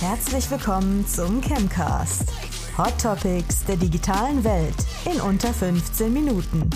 Herzlich willkommen zum Chemcast. Hot Topics der digitalen Welt in unter 15 Minuten.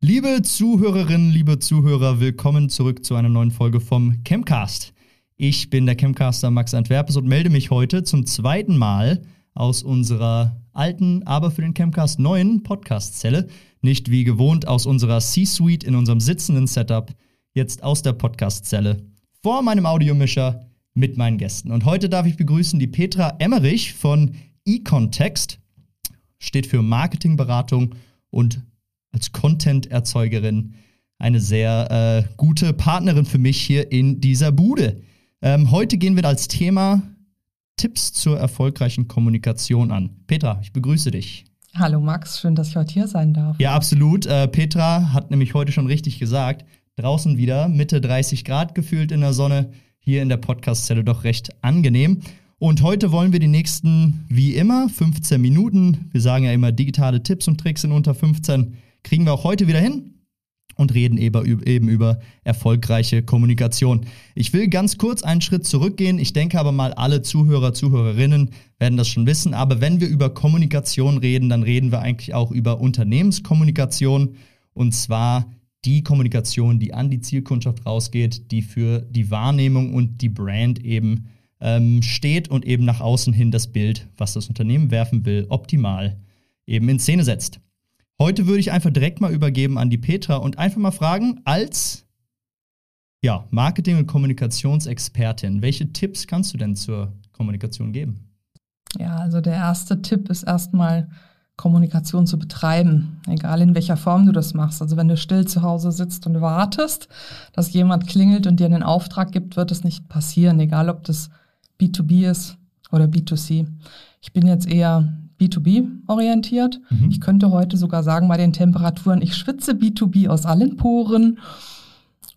Liebe Zuhörerinnen, liebe Zuhörer, willkommen zurück zu einer neuen Folge vom Chemcast. Ich bin der Chemcaster Max Antwerpes und melde mich heute zum zweiten Mal aus unserer alten, aber für den Chemcast neuen Podcast-Zelle. Nicht wie gewohnt aus unserer C-Suite in unserem sitzenden Setup, jetzt aus der Podcast-Zelle vor meinem Audiomischer mit meinen Gästen. Und heute darf ich begrüßen die Petra Emmerich von eContext, steht für Marketingberatung und als Content-Erzeugerin eine sehr äh, gute Partnerin für mich hier in dieser Bude. Ähm, heute gehen wir als Thema Tipps zur erfolgreichen Kommunikation an. Petra, ich begrüße dich. Hallo Max, schön, dass ich heute hier sein darf. Ja, absolut. Äh, Petra hat nämlich heute schon richtig gesagt, draußen wieder Mitte 30 Grad gefühlt in der Sonne, hier in der Podcast-Zelle doch recht angenehm. Und heute wollen wir die nächsten, wie immer, 15 Minuten, wir sagen ja immer digitale Tipps und Tricks in unter 15, kriegen wir auch heute wieder hin und reden eben über erfolgreiche Kommunikation. Ich will ganz kurz einen Schritt zurückgehen. Ich denke aber mal, alle Zuhörer, Zuhörerinnen werden das schon wissen. Aber wenn wir über Kommunikation reden, dann reden wir eigentlich auch über Unternehmenskommunikation. Und zwar die Kommunikation, die an die Zielkundschaft rausgeht, die für die Wahrnehmung und die Brand eben ähm, steht und eben nach außen hin das Bild, was das Unternehmen werfen will, optimal eben in Szene setzt. Heute würde ich einfach direkt mal übergeben an die Petra und einfach mal fragen, als ja, Marketing- und Kommunikationsexpertin, welche Tipps kannst du denn zur Kommunikation geben? Ja, also der erste Tipp ist erstmal Kommunikation zu betreiben, egal in welcher Form du das machst. Also wenn du still zu Hause sitzt und wartest, dass jemand klingelt und dir einen Auftrag gibt, wird es nicht passieren, egal ob das B2B ist oder B2C. Ich bin jetzt eher B2B orientiert. Mhm. Ich könnte heute sogar sagen, bei den Temperaturen, ich schwitze B2B aus allen Poren.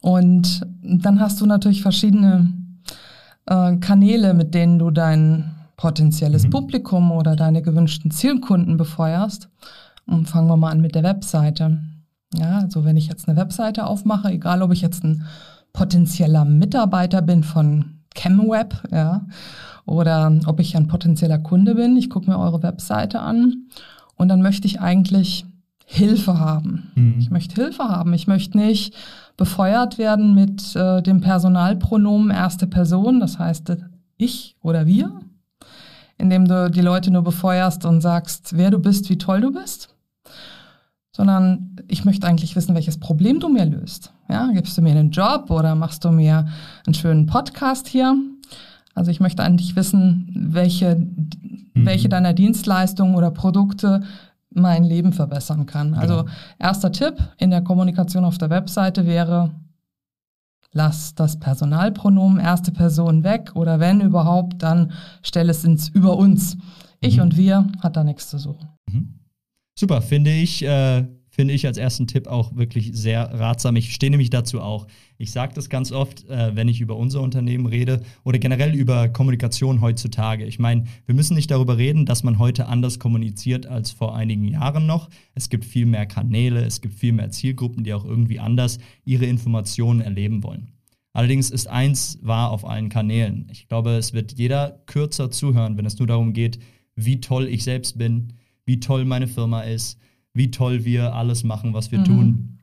Und dann hast du natürlich verschiedene äh, Kanäle, mit denen du dein potenzielles mhm. Publikum oder deine gewünschten Zielkunden befeuerst. Und fangen wir mal an mit der Webseite. Ja, also wenn ich jetzt eine Webseite aufmache, egal ob ich jetzt ein potenzieller Mitarbeiter bin von ChemWeb, ja, oder ob ich ein potenzieller Kunde bin. Ich gucke mir eure Webseite an und dann möchte ich eigentlich Hilfe haben. Mhm. Ich möchte Hilfe haben. Ich möchte nicht befeuert werden mit äh, dem Personalpronomen erste Person, das heißt ich oder wir, indem du die Leute nur befeuerst und sagst, wer du bist, wie toll du bist, sondern ich möchte eigentlich wissen, welches Problem du mir löst. Ja, gibst du mir einen Job oder machst du mir einen schönen Podcast hier? Also ich möchte eigentlich wissen, welche, mhm. welche deiner Dienstleistungen oder Produkte mein Leben verbessern kann. Also genau. erster Tipp in der Kommunikation auf der Webseite wäre, lass das Personalpronomen erste Person weg oder wenn überhaupt, dann stell es ins Über uns. Ich mhm. und wir hat da nichts zu suchen. Super, finde ich. Äh finde ich als ersten Tipp auch wirklich sehr ratsam. Ich stehe nämlich dazu auch. Ich sage das ganz oft, äh, wenn ich über unser Unternehmen rede oder generell über Kommunikation heutzutage. Ich meine, wir müssen nicht darüber reden, dass man heute anders kommuniziert als vor einigen Jahren noch. Es gibt viel mehr Kanäle, es gibt viel mehr Zielgruppen, die auch irgendwie anders ihre Informationen erleben wollen. Allerdings ist eins wahr auf allen Kanälen. Ich glaube, es wird jeder kürzer zuhören, wenn es nur darum geht, wie toll ich selbst bin, wie toll meine Firma ist, wie toll wir alles machen, was wir mhm. tun.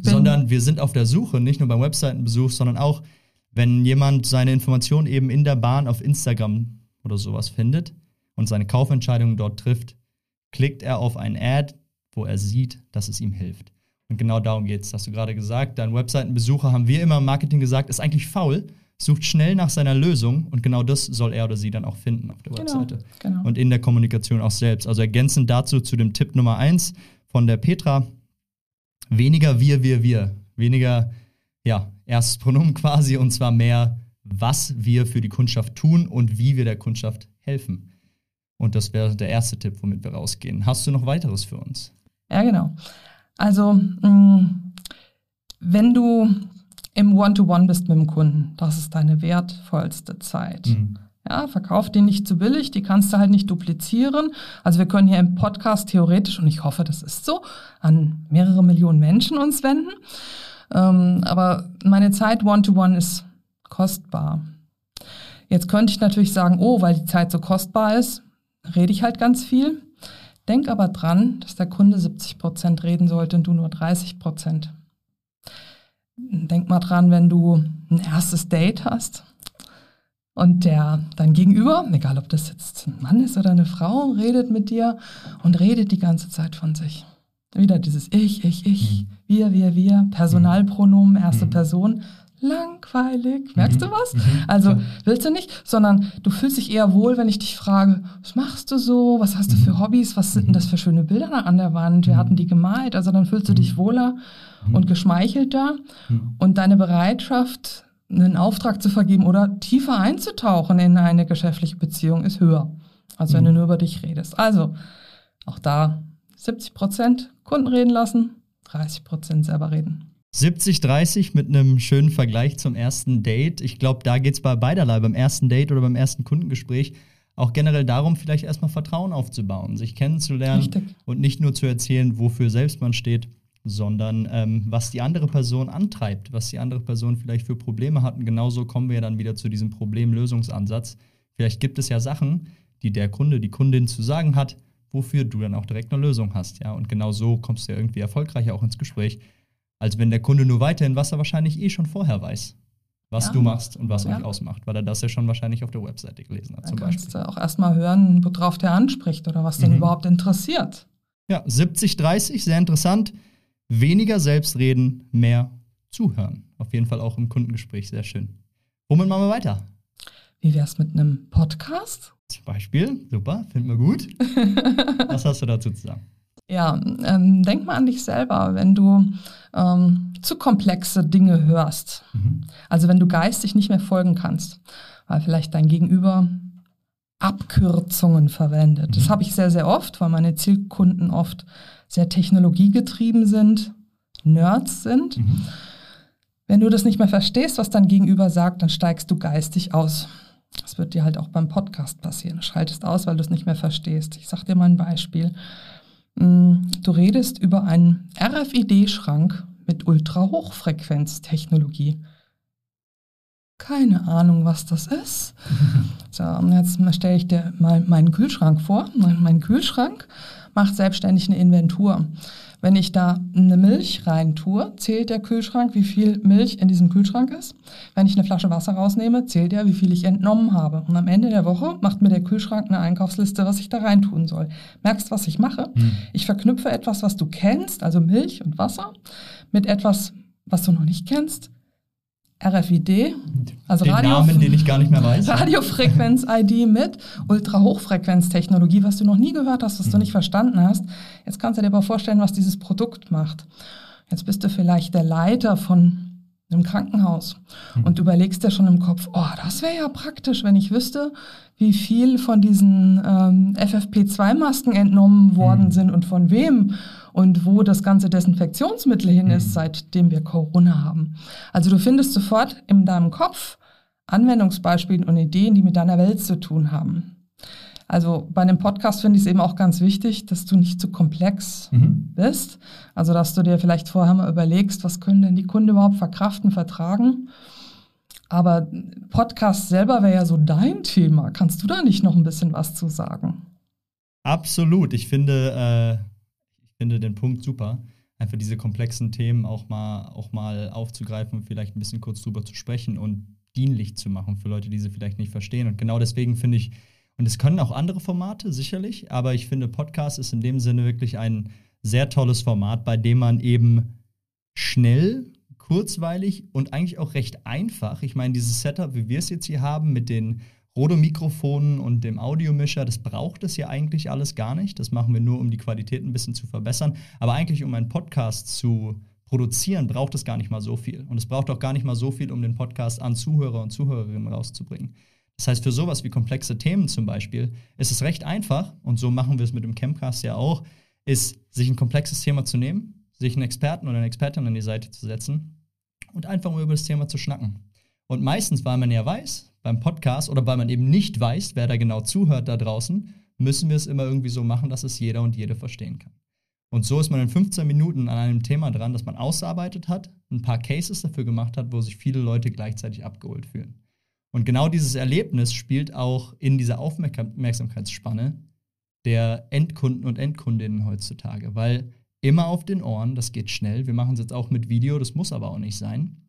sondern wir sind auf der Suche, nicht nur beim Webseitenbesuch, sondern auch, wenn jemand seine Informationen eben in der Bahn auf Instagram oder sowas findet und seine Kaufentscheidungen dort trifft, klickt er auf ein Ad, wo er sieht, dass es ihm hilft. Und genau darum geht es. Hast du gerade gesagt, dein Webseitenbesucher, haben wir immer im Marketing gesagt, ist eigentlich faul, sucht schnell nach seiner Lösung und genau das soll er oder sie dann auch finden auf der genau, Webseite. Genau. Und in der Kommunikation auch selbst. Also ergänzend dazu zu dem Tipp Nummer eins von der Petra, weniger wir, wir, wir. Weniger, ja, erstes Pronomen quasi und zwar mehr, was wir für die Kundschaft tun und wie wir der Kundschaft helfen. Und das wäre der erste Tipp, womit wir rausgehen. Hast du noch weiteres für uns? Ja, genau. Also, mh, mm, wenn du im One-to-One bist mit dem Kunden. Das ist deine wertvollste Zeit. Mhm. Ja, verkauf die nicht zu billig, die kannst du halt nicht duplizieren. Also wir können hier im Podcast theoretisch, und ich hoffe, das ist so, an mehrere Millionen Menschen uns wenden. Ähm, aber meine Zeit One-to-One -one ist kostbar. Jetzt könnte ich natürlich sagen, oh, weil die Zeit so kostbar ist, rede ich halt ganz viel. Denk aber dran, dass der Kunde 70 Prozent reden sollte und du nur 30 Prozent. Denk mal dran, wenn du ein erstes Date hast und der dann gegenüber, egal ob das jetzt ein Mann ist oder eine Frau, redet mit dir und redet die ganze Zeit von sich. Wieder dieses Ich, ich, ich, mhm. wir, wir, wir, Personalpronomen, erste mhm. Person. Langweilig. Merkst mhm. du was? Mhm. Also willst du nicht, sondern du fühlst dich eher wohl, wenn ich dich frage, was machst du so? Was hast du für mhm. Hobbys? Was sind denn das für schöne Bilder da an der Wand? Wir hatten die gemalt. Also dann fühlst du dich wohler und geschmeichelter und deine Bereitschaft, einen Auftrag zu vergeben oder tiefer einzutauchen in eine geschäftliche Beziehung ist höher, als wenn du nur über dich redest. Also auch da 70 Prozent Kunden reden lassen, 30 Prozent selber reden. 70-30 mit einem schönen Vergleich zum ersten Date. Ich glaube, da geht es bei beiderlei, beim ersten Date oder beim ersten Kundengespräch, auch generell darum, vielleicht erstmal Vertrauen aufzubauen, sich kennenzulernen Richtig. und nicht nur zu erzählen, wofür selbst man steht, sondern ähm, was die andere Person antreibt, was die andere Person vielleicht für Probleme hat. Und genauso kommen wir dann wieder zu diesem Problemlösungsansatz. Vielleicht gibt es ja Sachen, die der Kunde, die Kundin zu sagen hat, wofür du dann auch direkt eine Lösung hast. Ja? Und genau so kommst du ja irgendwie erfolgreicher auch ins Gespräch, als wenn der Kunde nur weiterhin, was er wahrscheinlich eh schon vorher weiß, was ja. du machst und was ja. euch ausmacht, weil er das ja schon wahrscheinlich auf der Webseite gelesen hat. Dann zum kannst Beispiel. du auch erstmal hören, worauf der anspricht oder was mhm. den überhaupt interessiert. Ja, 70-30, sehr interessant. Weniger selbst reden, mehr zuhören. Auf jeden Fall auch im Kundengespräch, sehr schön. Womit machen wir weiter? Wie wäre es mit einem Podcast? Zum Beispiel, super, finden wir gut. Was hast du dazu zu sagen? Ja, ähm, denk mal an dich selber, wenn du ähm, zu komplexe Dinge hörst. Mhm. Also wenn du geistig nicht mehr folgen kannst, weil vielleicht dein Gegenüber Abkürzungen verwendet. Mhm. Das habe ich sehr, sehr oft, weil meine Zielkunden oft sehr technologiegetrieben sind, Nerds sind. Mhm. Wenn du das nicht mehr verstehst, was dein Gegenüber sagt, dann steigst du geistig aus. Das wird dir halt auch beim Podcast passieren. Du schaltest aus, weil du es nicht mehr verstehst. Ich sage dir mal ein Beispiel. Mm, du redest über einen RFID-Schrank mit Ultrahochfrequenztechnologie. Keine Ahnung, was das ist. So, jetzt stelle ich dir mal meinen Kühlschrank vor. Mein Kühlschrank macht selbstständig eine Inventur. Wenn ich da eine Milch rein tue, zählt der Kühlschrank, wie viel Milch in diesem Kühlschrank ist. Wenn ich eine Flasche Wasser rausnehme, zählt er, wie viel ich entnommen habe. Und am Ende der Woche macht mir der Kühlschrank eine Einkaufsliste, was ich da rein tun soll. Merkst, was ich mache? Hm. Ich verknüpfe etwas, was du kennst, also Milch und Wasser, mit etwas, was du noch nicht kennst, RFID, also den Radio Namen, den ich gar nicht mehr weiß. Radiofrequenz-ID mit Ultrahochfrequenztechnologie, was du noch nie gehört hast, was mhm. du nicht verstanden hast. Jetzt kannst du dir aber vorstellen, was dieses Produkt macht. Jetzt bist du vielleicht der Leiter von einem Krankenhaus mhm. und überlegst dir schon im Kopf, oh, das wäre ja praktisch, wenn ich wüsste, wie viel von diesen ähm, FFP2-Masken entnommen worden mhm. sind und von wem und wo das ganze Desinfektionsmittel hin ist, mhm. seitdem wir Corona haben. Also du findest sofort in deinem Kopf Anwendungsbeispiele und Ideen, die mit deiner Welt zu tun haben. Also bei einem Podcast finde ich es eben auch ganz wichtig, dass du nicht zu komplex mhm. bist. Also dass du dir vielleicht vorher mal überlegst, was können denn die Kunden überhaupt verkraften, vertragen. Aber Podcast selber wäre ja so dein Thema. Kannst du da nicht noch ein bisschen was zu sagen? Absolut. Ich finde, äh, finde den Punkt super, einfach diese komplexen Themen auch mal, auch mal aufzugreifen, vielleicht ein bisschen kurz drüber zu sprechen und dienlich zu machen für Leute, die sie vielleicht nicht verstehen. Und genau deswegen finde ich, und es können auch andere Formate, sicherlich, aber ich finde, Podcast ist in dem Sinne wirklich ein sehr tolles Format, bei dem man eben schnell, kurzweilig und eigentlich auch recht einfach, ich meine, dieses Setup, wie wir es jetzt hier haben, mit den Rodo-Mikrofonen und dem Audiomischer, das braucht es ja eigentlich alles gar nicht. Das machen wir nur, um die Qualität ein bisschen zu verbessern. Aber eigentlich, um einen Podcast zu produzieren, braucht es gar nicht mal so viel. Und es braucht auch gar nicht mal so viel, um den Podcast an Zuhörer und Zuhörerinnen rauszubringen. Das heißt, für sowas wie komplexe Themen zum Beispiel ist es recht einfach, und so machen wir es mit dem Campcast ja auch, ist, sich ein komplexes Thema zu nehmen, sich einen Experten oder eine Expertin an die Seite zu setzen und einfach mal über das Thema zu schnacken. Und meistens, weil man ja weiß, beim Podcast oder weil man eben nicht weiß, wer da genau zuhört da draußen, müssen wir es immer irgendwie so machen, dass es jeder und jede verstehen kann. Und so ist man in 15 Minuten an einem Thema dran, das man ausgearbeitet hat, ein paar Cases dafür gemacht hat, wo sich viele Leute gleichzeitig abgeholt fühlen. Und genau dieses Erlebnis spielt auch in dieser Aufmerksamkeitsspanne der Endkunden und Endkundinnen heutzutage, weil immer auf den Ohren, das geht schnell, wir machen es jetzt auch mit Video, das muss aber auch nicht sein.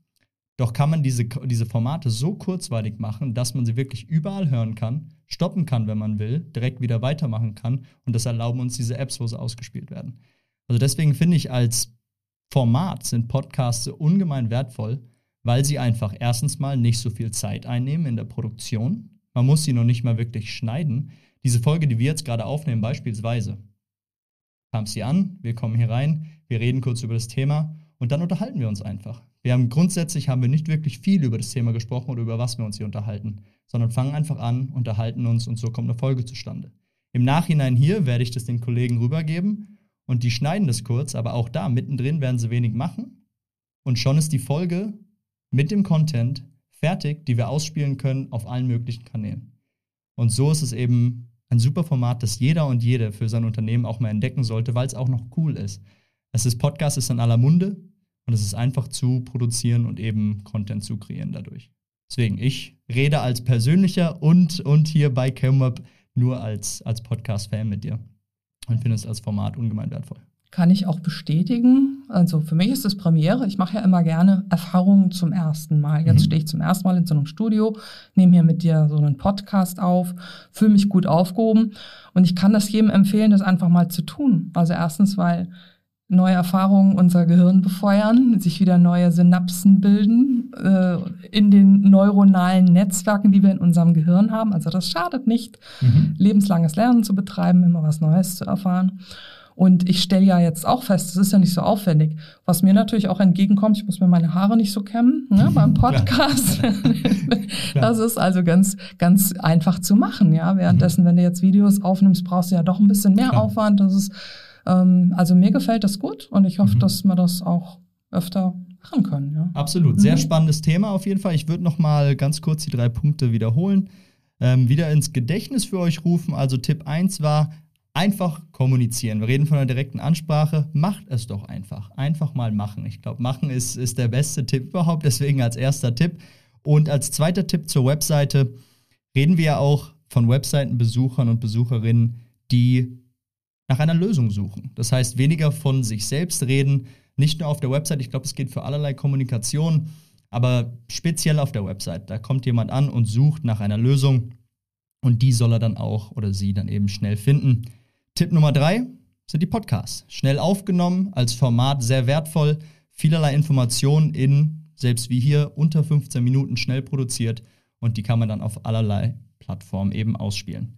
Doch kann man diese, diese Formate so kurzweilig machen, dass man sie wirklich überall hören kann, stoppen kann, wenn man will, direkt wieder weitermachen kann und das erlauben uns diese Apps, wo sie ausgespielt werden. Also deswegen finde ich, als Format sind Podcasts ungemein wertvoll, weil sie einfach erstens mal nicht so viel Zeit einnehmen in der Produktion. Man muss sie noch nicht mal wirklich schneiden. Diese Folge, die wir jetzt gerade aufnehmen, beispielsweise, kam sie an, wir kommen hier rein, wir reden kurz über das Thema und dann unterhalten wir uns einfach. Wir haben grundsätzlich haben wir nicht wirklich viel über das Thema gesprochen oder über was wir uns hier unterhalten, sondern fangen einfach an, unterhalten uns und so kommt eine Folge zustande. Im Nachhinein hier werde ich das den Kollegen rübergeben und die schneiden das kurz, aber auch da mittendrin werden sie wenig machen und schon ist die Folge mit dem Content fertig, die wir ausspielen können auf allen möglichen Kanälen. Und so ist es eben ein super Format, das jeder und jede für sein Unternehmen auch mal entdecken sollte, weil es auch noch cool ist. Es ist Podcast, ist in aller Munde und es ist einfach zu produzieren und eben Content zu kreieren dadurch. Deswegen, ich rede als persönlicher und, und hier bei CamWeb nur als, als Podcast-Fan mit dir und finde es als Format ungemein wertvoll. Kann ich auch bestätigen. Also für mich ist es Premiere. Ich mache ja immer gerne Erfahrungen zum ersten Mal. Jetzt mhm. stehe ich zum ersten Mal in so einem Studio, nehme hier mit dir so einen Podcast auf, fühle mich gut aufgehoben und ich kann das jedem empfehlen, das einfach mal zu tun. Also erstens, weil neue Erfahrungen unser Gehirn befeuern, sich wieder neue Synapsen bilden äh, in den neuronalen Netzwerken, die wir in unserem Gehirn haben. Also das schadet nicht, mhm. lebenslanges Lernen zu betreiben, immer was Neues zu erfahren. Und ich stelle ja jetzt auch fest, das ist ja nicht so aufwendig. Was mir natürlich auch entgegenkommt, ich muss mir meine Haare nicht so kämmen ne, beim Podcast. das ist also ganz, ganz einfach zu machen. Ja, währenddessen, wenn du jetzt Videos aufnimmst, brauchst du ja doch ein bisschen mehr. Aufwand. Das ist ähm, also mir gefällt das gut und ich hoffe, mhm. dass wir das auch öfter machen können. Ja. Absolut, sehr mhm. spannendes Thema auf jeden Fall. Ich würde noch mal ganz kurz die drei Punkte wiederholen. Ähm, wieder ins Gedächtnis für euch rufen. Also Tipp 1 war, einfach kommunizieren. Wir reden von einer direkten Ansprache. Macht es doch einfach. Einfach mal machen. Ich glaube, machen ist, ist der beste Tipp überhaupt. Deswegen als erster Tipp. Und als zweiter Tipp zur Webseite reden wir ja auch von Webseitenbesuchern und Besucherinnen, die nach einer Lösung suchen. Das heißt, weniger von sich selbst reden, nicht nur auf der Website. Ich glaube, es geht für allerlei Kommunikation, aber speziell auf der Website. Da kommt jemand an und sucht nach einer Lösung und die soll er dann auch oder sie dann eben schnell finden. Tipp Nummer drei sind die Podcasts. Schnell aufgenommen, als Format sehr wertvoll, vielerlei Informationen in, selbst wie hier, unter 15 Minuten schnell produziert und die kann man dann auf allerlei Plattformen eben ausspielen.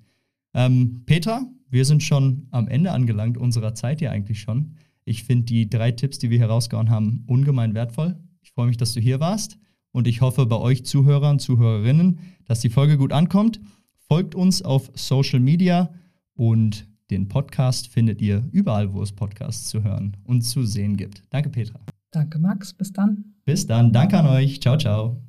Ähm, Petra, wir sind schon am Ende angelangt unserer Zeit hier eigentlich schon. Ich finde die drei Tipps, die wir hier rausgehauen haben, ungemein wertvoll. Ich freue mich, dass du hier warst und ich hoffe bei euch Zuhörern, Zuhörerinnen, dass die Folge gut ankommt. Folgt uns auf Social Media und den Podcast findet ihr überall, wo es Podcasts zu hören und zu sehen gibt. Danke, Petra. Danke, Max. Bis dann. Bis dann. Danke an euch. Ciao, ciao.